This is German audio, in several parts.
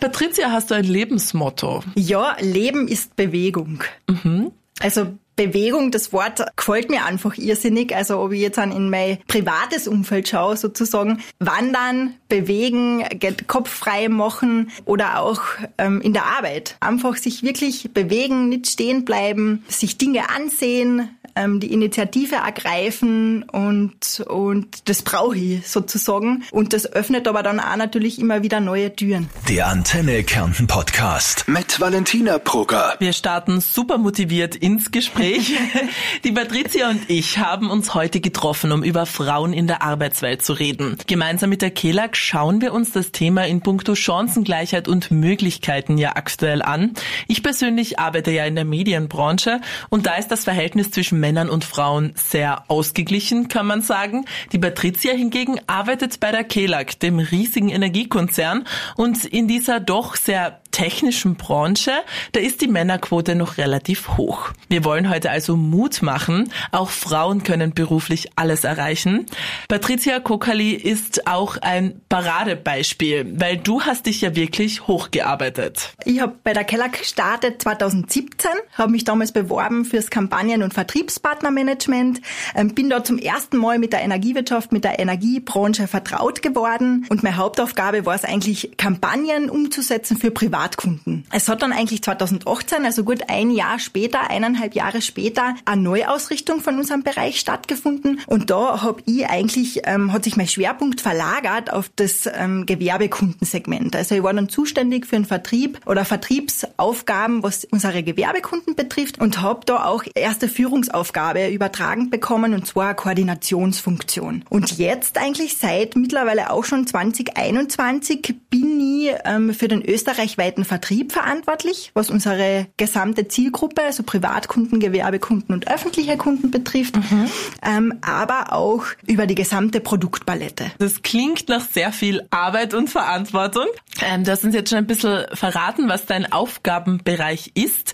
Patricia, hast du ein Lebensmotto? Ja, Leben ist Bewegung. Mhm. Also Bewegung, das Wort gefällt mir einfach irrsinnig. Also ob ich jetzt an in mein privates Umfeld schaue, sozusagen wandern, bewegen, Kopf frei machen oder auch ähm, in der Arbeit. Einfach sich wirklich bewegen, nicht stehen bleiben, sich Dinge ansehen, ähm, die Initiative ergreifen und, und das brauche ich sozusagen. Und das öffnet aber dann auch natürlich immer wieder neue Türen. Der Antenne Kärnten Podcast mit Valentina Brugger. Wir starten super motiviert ins Gespräch. die Patricia und ich haben uns heute getroffen, um über Frauen in der Arbeitswelt zu reden. Gemeinsam mit der KELAG schauen wir uns das Thema in puncto Chancengleichheit und Möglichkeiten ja aktuell an. Ich persönlich arbeite ja in der Medienbranche und da ist das Verhältnis zwischen Männern und Frauen sehr ausgeglichen, kann man sagen. Die Patricia hingegen arbeitet bei der KELAG, dem riesigen Energiekonzern und in dieser doch sehr technischen Branche, da ist die Männerquote noch relativ hoch. Wir wollen heute also Mut machen. Auch Frauen können beruflich alles erreichen. Patricia Kokali ist auch ein Paradebeispiel, weil du hast dich ja wirklich hochgearbeitet. Ich habe bei der Keller gestartet 2017, habe mich damals beworben fürs Kampagnen- und Vertriebspartnermanagement, ähm, bin dort zum ersten Mal mit der Energiewirtschaft, mit der Energiebranche vertraut geworden und meine Hauptaufgabe war es eigentlich, Kampagnen umzusetzen für Privat Privatkunden. Es hat dann eigentlich 2018, also gut ein Jahr später, eineinhalb Jahre später, eine Neuausrichtung von unserem Bereich stattgefunden. Und da habe ich eigentlich, ähm, hat sich mein Schwerpunkt verlagert auf das ähm, Gewerbekundensegment. Also ich war dann zuständig für den Vertrieb oder Vertriebsaufgaben, was unsere Gewerbekunden betrifft und habe da auch erste Führungsaufgabe übertragen bekommen und zwar Koordinationsfunktion. Und jetzt eigentlich seit mittlerweile auch schon 2021 bin ich ähm, für den österreichweiten weltweiten Vertrieb verantwortlich, was unsere gesamte Zielgruppe, also Privatkunden, Gewerbekunden und öffentliche Kunden betrifft, mhm. ähm, aber auch über die gesamte Produktpalette. Das klingt nach sehr viel Arbeit und Verantwortung. Ähm, du hast uns jetzt schon ein bisschen verraten, was dein Aufgabenbereich ist.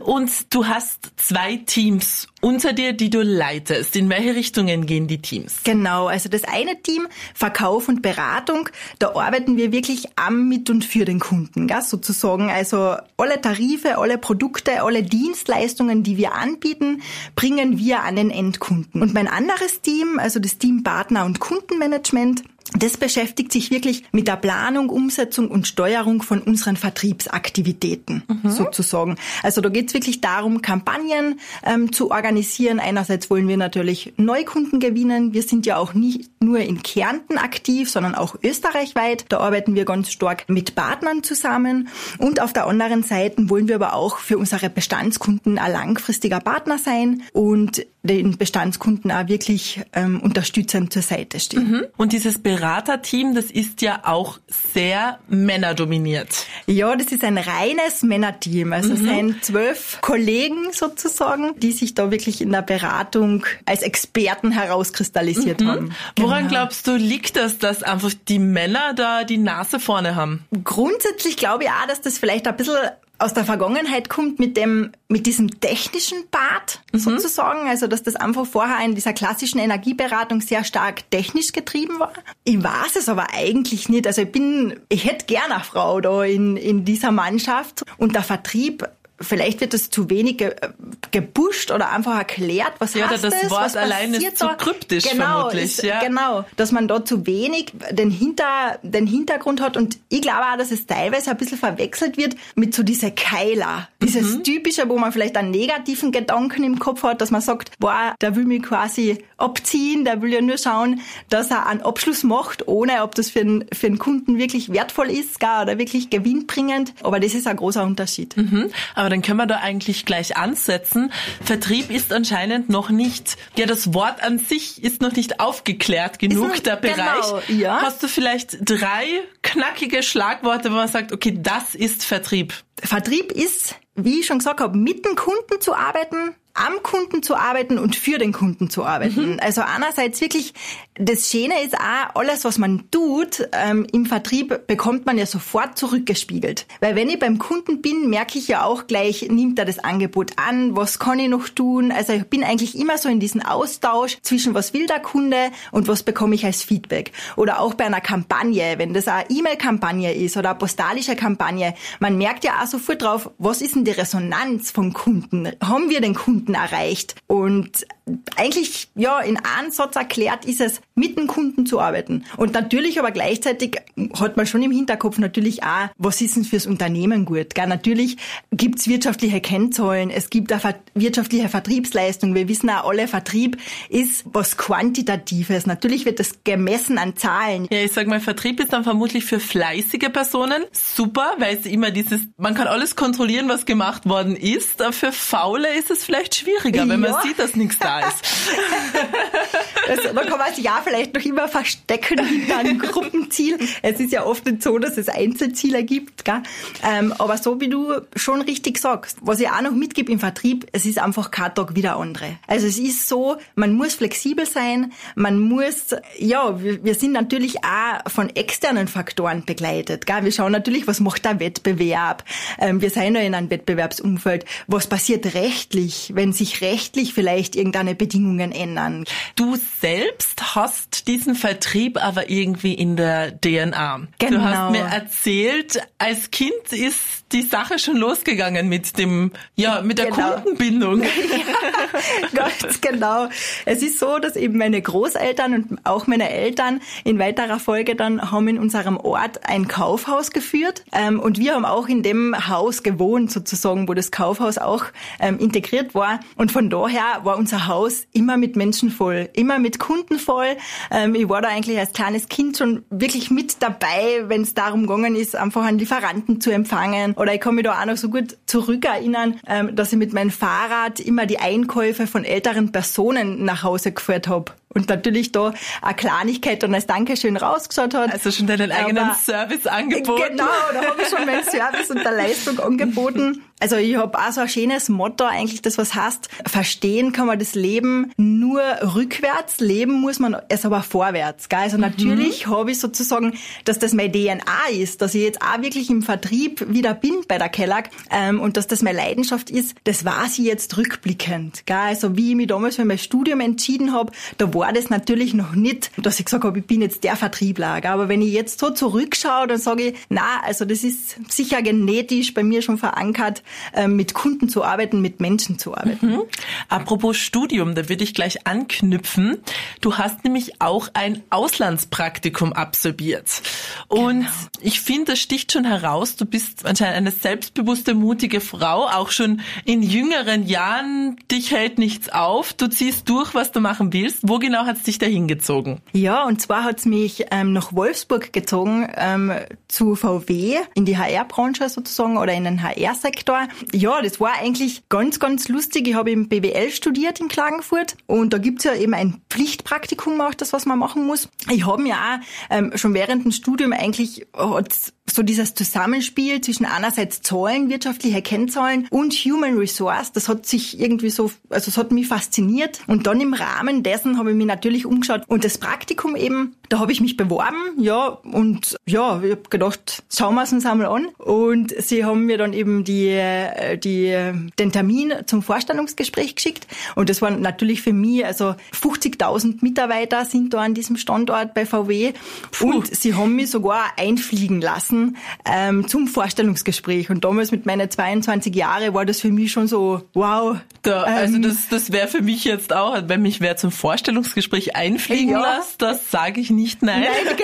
Und du hast zwei Teams unter dir, die du leitest. In welche Richtungen gehen die Teams? Genau, also das eine Team, Verkauf und Beratung, da arbeiten wir wirklich am, mit und für den Kunden, gell, sozusagen. Also alle Tarife, alle Produkte, alle Dienstleistungen, die wir anbieten, bringen wir an den Endkunden. Und mein anderes Team, also das Team Partner und Kundenmanagement, das beschäftigt sich wirklich mit der Planung, Umsetzung und Steuerung von unseren Vertriebsaktivitäten mhm. sozusagen. Also da geht es wirklich darum, Kampagnen ähm, zu organisieren. Einerseits wollen wir natürlich Neukunden gewinnen. Wir sind ja auch nicht nur in Kärnten aktiv, sondern auch österreichweit. Da arbeiten wir ganz stark mit Partnern zusammen. Und auf der anderen Seite wollen wir aber auch für unsere Bestandskunden ein langfristiger Partner sein und den Bestandskunden auch wirklich ähm, unterstützend zur Seite stehen. Mhm. Und dieses Beraterteam, das ist ja auch sehr männerdominiert. Ja, das ist ein reines Männerteam. Also mhm. es sind zwölf Kollegen sozusagen, die sich da wirklich in der Beratung als Experten herauskristallisiert mhm. haben. Woran genau. glaubst du, liegt das, dass einfach die Männer da die Nase vorne haben? Grundsätzlich glaube ich auch, dass das vielleicht ein bisschen aus der Vergangenheit kommt mit dem, mit diesem technischen Part mhm. sozusagen. Also, dass das einfach vorher in dieser klassischen Energieberatung sehr stark technisch getrieben war. Ich weiß es aber eigentlich nicht. Also, ich bin, ich hätte gerne eine Frau da in, in dieser Mannschaft und der Vertrieb vielleicht wird das zu wenig ge gepusht oder einfach erklärt, was ja, heißt das das, Wort allein ist zu kryptisch genau, vermutlich. Ist, ja. Genau, dass man da zu wenig den, Hinter, den Hintergrund hat und ich glaube auch, dass es teilweise ein bisschen verwechselt wird mit so diese Keiler, dieses mhm. typische, wo man vielleicht einen negativen Gedanken im Kopf hat, dass man sagt, boah, der will mich quasi abziehen, der will ja nur schauen, dass er einen Abschluss macht, ohne ob das für einen, für einen Kunden wirklich wertvoll ist, gar oder wirklich gewinnbringend. Aber das ist ein großer Unterschied. Mhm. Aber dann können wir da eigentlich gleich ansetzen. Vertrieb ist anscheinend noch nicht, ja, das Wort an sich ist noch nicht aufgeklärt genug, ist der Bereich. Genau, ja. Hast du vielleicht drei knackige Schlagworte, wo man sagt, okay, das ist Vertrieb? Vertrieb ist wie ich schon gesagt habe, mit dem Kunden zu arbeiten, am Kunden zu arbeiten und für den Kunden zu arbeiten. Mhm. Also einerseits wirklich, das Schöne ist auch, alles, was man tut ähm, im Vertrieb, bekommt man ja sofort zurückgespiegelt. Weil wenn ich beim Kunden bin, merke ich ja auch gleich, nimmt er das Angebot an, was kann ich noch tun? Also ich bin eigentlich immer so in diesem Austausch zwischen was will der Kunde und was bekomme ich als Feedback. Oder auch bei einer Kampagne, wenn das eine E-Mail-Kampagne ist oder eine postalische Kampagne, man merkt ja auch sofort drauf, was ist denn die Resonanz vom Kunden? Haben wir den Kunden Kunden erreicht. Und eigentlich, ja, in einem Satz erklärt ist es, mit dem Kunden zu arbeiten. Und natürlich aber gleichzeitig hat man schon im Hinterkopf natürlich auch, was ist denn fürs Unternehmen gut? Gell? Natürlich gibt's wirtschaftliche Kennzahlen, es gibt eine wirtschaftliche Vertriebsleistung. Wir wissen auch alle, Vertrieb ist was Quantitatives. Natürlich wird das gemessen an Zahlen. Ja, ich sag mal, Vertrieb ist dann vermutlich für fleißige Personen super, weil es immer dieses, man kann alles kontrollieren, was gemacht worden ist. Aber für Faule ist es vielleicht schwieriger, wenn ja. man sieht, dass nichts da ist. das, man kann man sich ja vielleicht noch immer verstecken hinter einem Gruppenziel. Es ist ja oft nicht so, dass es Einzelziele gibt. Gell? Ähm, aber so wie du schon richtig sagst, was ich auch noch mitgebe im Vertrieb, es ist einfach kein Tag wie der andere. Also es ist so, man muss flexibel sein, man muss, ja, wir, wir sind natürlich auch von externen Faktoren begleitet. Gell? Wir schauen natürlich, was macht der Wettbewerb. Ähm, wir sind ja in einem Wettbewerbsumfeld. Was passiert rechtlich, wenn sich rechtlich vielleicht irgendeine Bedingungen ändern. Du selbst hast diesen Vertrieb aber irgendwie in der DNA. Genau. Du hast genau. mir erzählt, als Kind ist die Sache schon losgegangen mit dem, ja, mit der genau. Kundenbindung. ja, ganz genau. Es ist so, dass eben meine Großeltern und auch meine Eltern in weiterer Folge dann haben in unserem Ort ein Kaufhaus geführt. Ähm, und wir haben auch in dem Haus gewohnt, sozusagen, wo das Kaufhaus auch ähm, integriert war. Und von daher war unser Haus immer mit Menschen voll, immer mit Kunden voll. Ähm, ich war da eigentlich als kleines Kind schon wirklich mit dabei, wenn es darum gegangen ist, einfach einen Lieferanten zu empfangen oder ich kann mich da auch noch so gut zurückerinnern, ähm, dass ich mit meinem Fahrrad immer die Einkäufe von älteren Personen nach Hause geführt habe und natürlich da eine Kleinigkeit dann als Dankeschön rausgeschaut hat. Also schon deinen eigenen Service angeboten. Genau, da habe ich schon meinen Service und der Leistung angeboten. Also ich habe auch so ein schönes Motto eigentlich, das was heißt, verstehen kann man das Leben nur rückwärts, leben muss man es aber vorwärts. Gell? Also mhm. natürlich habe ich sozusagen, dass das mein DNA ist, dass ich jetzt auch wirklich im Vertrieb wieder bin bei der Kellag ähm, und dass das meine Leidenschaft ist, das war sie jetzt rückblickend. Gell? Also wie ich mich damals für mein Studium entschieden habe, da war das natürlich noch nicht, dass ich gesagt habe, ich bin jetzt der Vertriebler. Gell? Aber wenn ich jetzt so zurückschaue, dann sage ich, na, also das ist sicher genetisch bei mir schon verankert, mit Kunden zu arbeiten, mit Menschen zu arbeiten. Mhm. Apropos Studium, da würde ich gleich anknüpfen. Du hast nämlich auch ein Auslandspraktikum absolviert. Und genau. ich finde, das sticht schon heraus, du bist anscheinend eine selbstbewusste, mutige Frau, auch schon in jüngeren Jahren. Dich hält nichts auf, du ziehst durch, was du machen willst. Wo genau hat es dich dahin gezogen? Ja, und zwar hat es mich ähm, nach Wolfsburg gezogen, ähm, zu VW, in die HR-Branche sozusagen oder in den HR-Sektor ja, das war eigentlich ganz, ganz lustig. Ich habe im BWL studiert in Klagenfurt und da gibt's ja eben ein Pflichtpraktikum auch, das, was man machen muss. Ich habe mir auch ähm, schon während dem Studium eigentlich hat's so dieses Zusammenspiel zwischen einerseits Zahlen, wirtschaftliche Kennzahlen und Human Resource, das hat sich irgendwie so, also es hat mich fasziniert. Und dann im Rahmen dessen habe ich mich natürlich umgeschaut und das Praktikum eben, da habe ich mich beworben, ja, und ja, ich habe gedacht, schauen wir es uns einmal an. Und sie haben mir dann eben die, äh, die, den Termin zum Vorstellungsgespräch geschickt. Und das waren natürlich für mich, also 50.000 Mitarbeiter sind da an diesem Standort bei VW. Puh. Und sie haben mich sogar einfliegen lassen ähm, zum Vorstellungsgespräch. Und damals mit meinen 22 Jahren war das für mich schon so, wow. Da, also ähm, das, das wäre für mich jetzt auch, wenn mich wer zum Vorstellungsgespräch einfliegen ja. lässt, das sage ich nicht nein. Nein,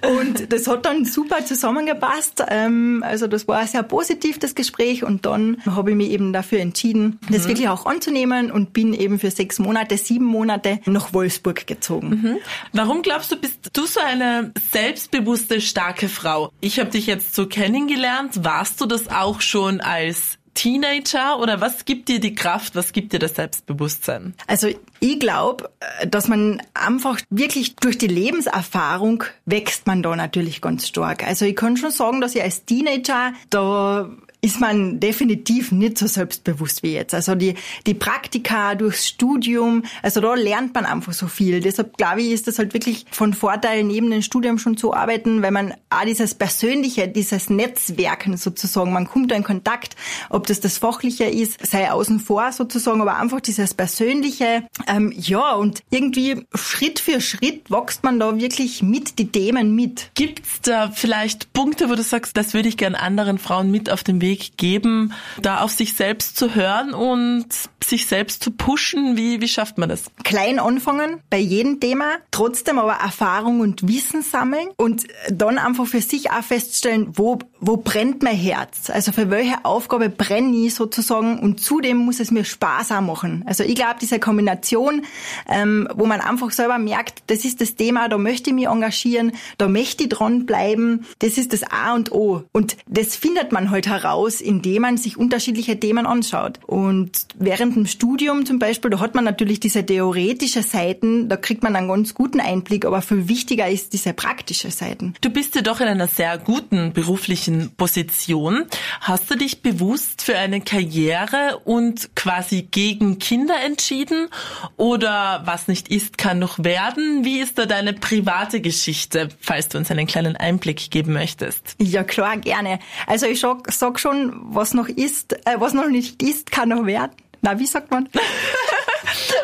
genau. und das hat dann super zusammengepasst. Ähm, also das war sehr positiv, das Gespräch. Und dann habe ich mich eben dafür entschieden, das mhm. wirklich auch anzunehmen und bin eben für sechs Monate, sieben Monate nach Wolfsburg gezogen. Mhm. Warum glaubst du, bist du so eine selbstbewusste, starke Frau. Ich habe dich jetzt so kennengelernt. Warst du das auch schon als Teenager oder was gibt dir die Kraft, was gibt dir das Selbstbewusstsein? Also ich glaube, dass man einfach wirklich durch die Lebenserfahrung wächst man da natürlich ganz stark. Also ich kann schon sagen, dass ich als Teenager da ist man definitiv nicht so selbstbewusst wie jetzt. Also die, die Praktika durchs Studium, also da lernt man einfach so viel. Deshalb glaube ich, ist das halt wirklich von Vorteil, neben dem Studium schon zu arbeiten, weil man auch dieses Persönliche, dieses Netzwerken sozusagen, man kommt da in Kontakt, ob das das Fachliche ist, sei außen vor sozusagen, aber einfach dieses Persönliche, ähm, ja, und irgendwie Schritt für Schritt wächst man da wirklich mit die Themen mit. Gibt's da vielleicht Punkte, wo du sagst, das würde ich gern anderen Frauen mit auf den Weg geben, da auf sich selbst zu hören und sich selbst zu pushen? Wie, wie schafft man das? Klein anfangen bei jedem Thema, trotzdem aber Erfahrung und Wissen sammeln und dann einfach für sich auch feststellen, wo, wo brennt mein Herz? Also für welche Aufgabe brenne ich sozusagen und zudem muss es mir Spaß auch machen. Also ich glaube, diese Kombination, ähm, wo man einfach selber merkt, das ist das Thema, da möchte ich mich engagieren, da möchte ich dranbleiben, das ist das A und O. Und das findet man halt heraus, indem man sich unterschiedliche Themen anschaut. Und während dem Studium zum Beispiel, da hat man natürlich diese theoretische Seiten, da kriegt man einen ganz guten Einblick, aber viel wichtiger ist diese praktische Seiten. Du bist ja doch in einer sehr guten beruflichen Position. Hast du dich bewusst für eine Karriere und quasi gegen Kinder entschieden? Oder was nicht ist, kann noch werden? Wie ist da deine private Geschichte, falls du uns einen kleinen Einblick geben möchtest? Ja, klar, gerne. Also ich sag, sag schon, was noch ist, äh, was noch nicht ist, kann noch werden. Na, wie sagt man?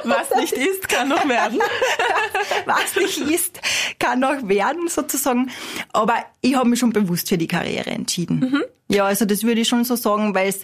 Was nicht ist, kann noch werden. Was nicht ist, kann noch werden, sozusagen. Aber ich habe mich schon bewusst für die Karriere entschieden. Mhm. Ja, also das würde ich schon so sagen, weil es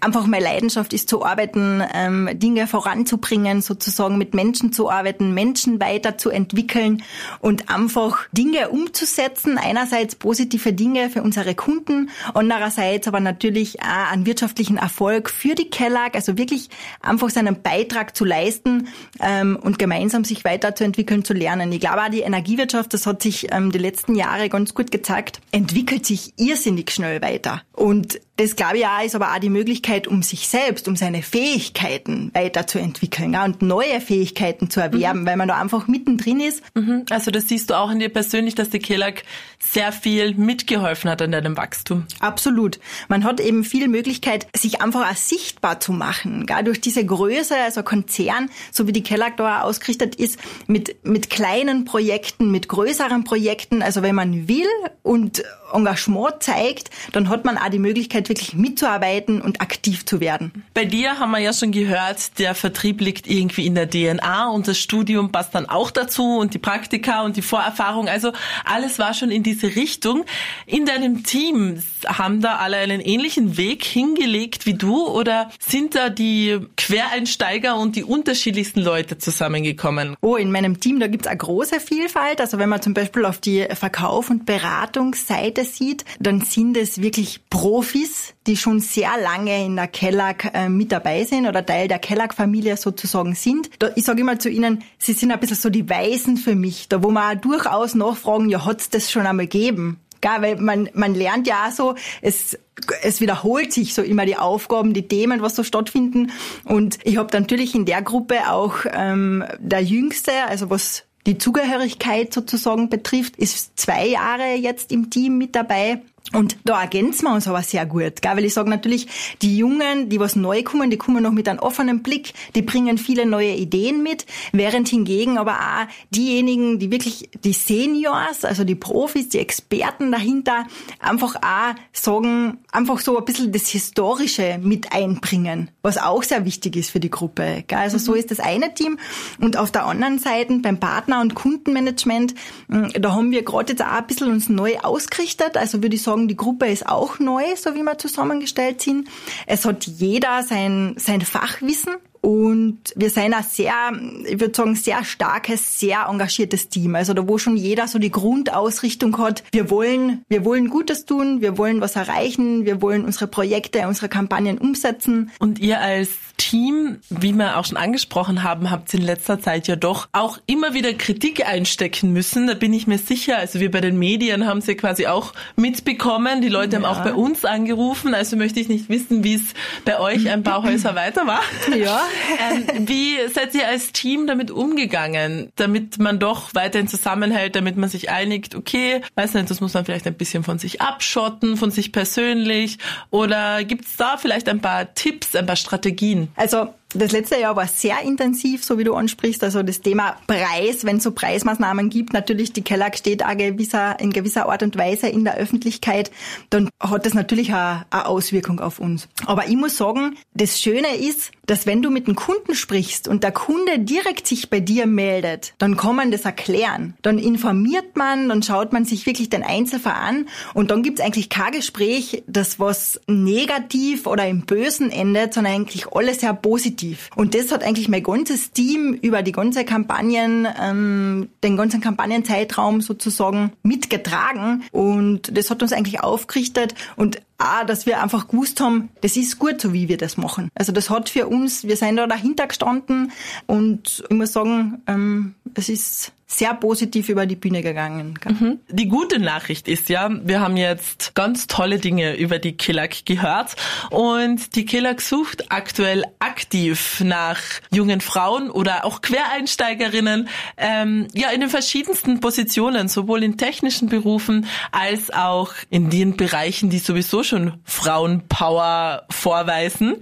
einfach meine Leidenschaft ist, zu arbeiten, ähm, Dinge voranzubringen, sozusagen mit Menschen zu arbeiten, Menschen weiterzuentwickeln und einfach Dinge umzusetzen. Einerseits positive Dinge für unsere Kunden, andererseits aber natürlich auch einen wirtschaftlichen Erfolg für die Kellag, also wirklich einfach seinen Beitrag zu leisten ähm, und gemeinsam sich weiterzuentwickeln, zu lernen. Ich glaube auch die Energiewirtschaft, das hat sich ähm, die letzten Jahre ganz gut gezeigt, entwickelt sich irrsinnig schnell weiter. Und das glaube ich auch ist aber auch die Möglichkeit, um sich selbst, um seine Fähigkeiten weiterzuentwickeln ja, und neue Fähigkeiten zu erwerben, mhm. weil man da einfach mittendrin ist. Mhm. Also das siehst du auch in dir persönlich, dass die Kellag sehr viel mitgeholfen hat an deinem Wachstum. Absolut. Man hat eben viel Möglichkeit, sich einfach auch sichtbar zu machen. Gell? Durch diese Größe, also Konzern, so wie die Kellag da ausgerichtet ist, mit, mit kleinen Projekten, mit größeren Projekten. Also wenn man will und Engagement zeigt, dann hat man auch die Möglichkeit, wirklich mitzuarbeiten und aktiv zu werden. Bei dir haben wir ja schon gehört, der Vertrieb liegt irgendwie in der DNA und das Studium passt dann auch dazu und die Praktika und die Vorerfahrung. Also alles war schon in diese Richtung. In deinem Team haben da alle einen ähnlichen Weg hingelegt wie du oder sind da die Quereinsteiger und die unterschiedlichsten Leute zusammengekommen? Oh, in meinem Team, da gibt's eine große Vielfalt. Also wenn man zum Beispiel auf die Verkauf- und Beratungsseite sieht, dann sind es wirklich Profis, die schon sehr lange in der Kellag äh, mit dabei sind oder Teil der Kellag-Familie sozusagen sind. Ich sage immer zu ihnen, sie sind ein bisschen so die Weisen für mich, da wo man durchaus nachfragen, ja, hat's das schon einmal gegeben? Gar, weil man, man lernt ja auch so, es, es wiederholt sich so immer die Aufgaben, die Themen, was so stattfinden. Und ich habe natürlich in der Gruppe auch ähm, der Jüngste, also was die Zugehörigkeit sozusagen betrifft, ist zwei Jahre jetzt im Team mit dabei. Und da ergänzen wir uns aber sehr gut, gell? weil ich sage natürlich, die Jungen, die was neu kommen, die kommen noch mit einem offenen Blick, die bringen viele neue Ideen mit, während hingegen aber auch diejenigen, die wirklich die Seniors, also die Profis, die Experten dahinter, einfach auch sagen, einfach so ein bisschen das Historische mit einbringen, was auch sehr wichtig ist für die Gruppe. Gell? Also mhm. so ist das eine Team. Und auf der anderen Seite beim Partner- und Kundenmanagement, hm, da haben wir gerade jetzt auch ein bisschen uns neu ausgerichtet, also würde ich sagen, sagen, die Gruppe ist auch neu, so wie wir zusammengestellt sind. Es hat jeder sein, sein Fachwissen und wir sind ein sehr, ich würde sagen, sehr starkes, sehr engagiertes Team. Also da, wo schon jeder so die Grundausrichtung hat, wir wollen, wir wollen Gutes tun, wir wollen was erreichen, wir wollen unsere Projekte, unsere Kampagnen umsetzen. Und ihr als Team, wie wir auch schon angesprochen haben, habt ihr in letzter Zeit ja doch auch immer wieder Kritik einstecken müssen. Da bin ich mir sicher. Also wir bei den Medien haben sie quasi auch mitbekommen. Die Leute ja. haben auch bei uns angerufen. Also möchte ich nicht wissen, wie es bei euch ein paar Häuser weiter war. Ja. Ähm, wie seid ihr als Team damit umgegangen, damit man doch weiterhin zusammenhält, damit man sich einigt, okay, weiß nicht, das muss man vielleicht ein bisschen von sich abschotten, von sich persönlich? Oder gibt's da vielleicht ein paar Tipps, ein paar Strategien? Also das letzte Jahr war sehr intensiv, so wie du ansprichst. Also das Thema Preis, wenn es so Preismaßnahmen gibt, natürlich die Kellag steht auch gewisser, in gewisser Art und Weise in der Öffentlichkeit, dann hat das natürlich auch eine Auswirkung auf uns. Aber ich muss sagen, das Schöne ist, dass wenn du mit einem Kunden sprichst und der Kunde direkt sich bei dir meldet, dann kann man das erklären. Dann informiert man, dann schaut man sich wirklich den Einzelfall an und dann gibt es eigentlich kein Gespräch, das was negativ oder im Bösen endet, sondern eigentlich alles sehr positiv. Und das hat eigentlich mein ganzes Team über die ganze Kampagnen, ähm, den ganzen Kampagnenzeitraum sozusagen mitgetragen. Und das hat uns eigentlich aufgerichtet und auch, dass wir einfach gewusst haben, das ist gut, so wie wir das machen. Also das hat für uns, wir sind da dahinter gestanden und ich muss sagen, ähm, es ist sehr positiv über die Bühne gegangen. Mhm. Die gute Nachricht ist ja, wir haben jetzt ganz tolle Dinge über die Killag gehört und die Killag sucht aktuell aktiv nach jungen Frauen oder auch Quereinsteigerinnen, ähm, ja in den verschiedensten Positionen, sowohl in technischen Berufen als auch in den Bereichen, die sowieso schon Frauenpower vorweisen.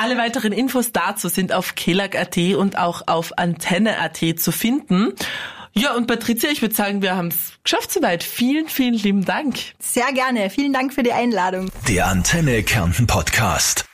Alle weiteren Infos dazu sind auf kelag.at und auch auf antenne.at zu finden. Ja, und Patricia, ich würde sagen, wir haben es geschafft soweit. Vielen, vielen lieben Dank. Sehr gerne. Vielen Dank für die Einladung. Der Antenne Kärnten Podcast.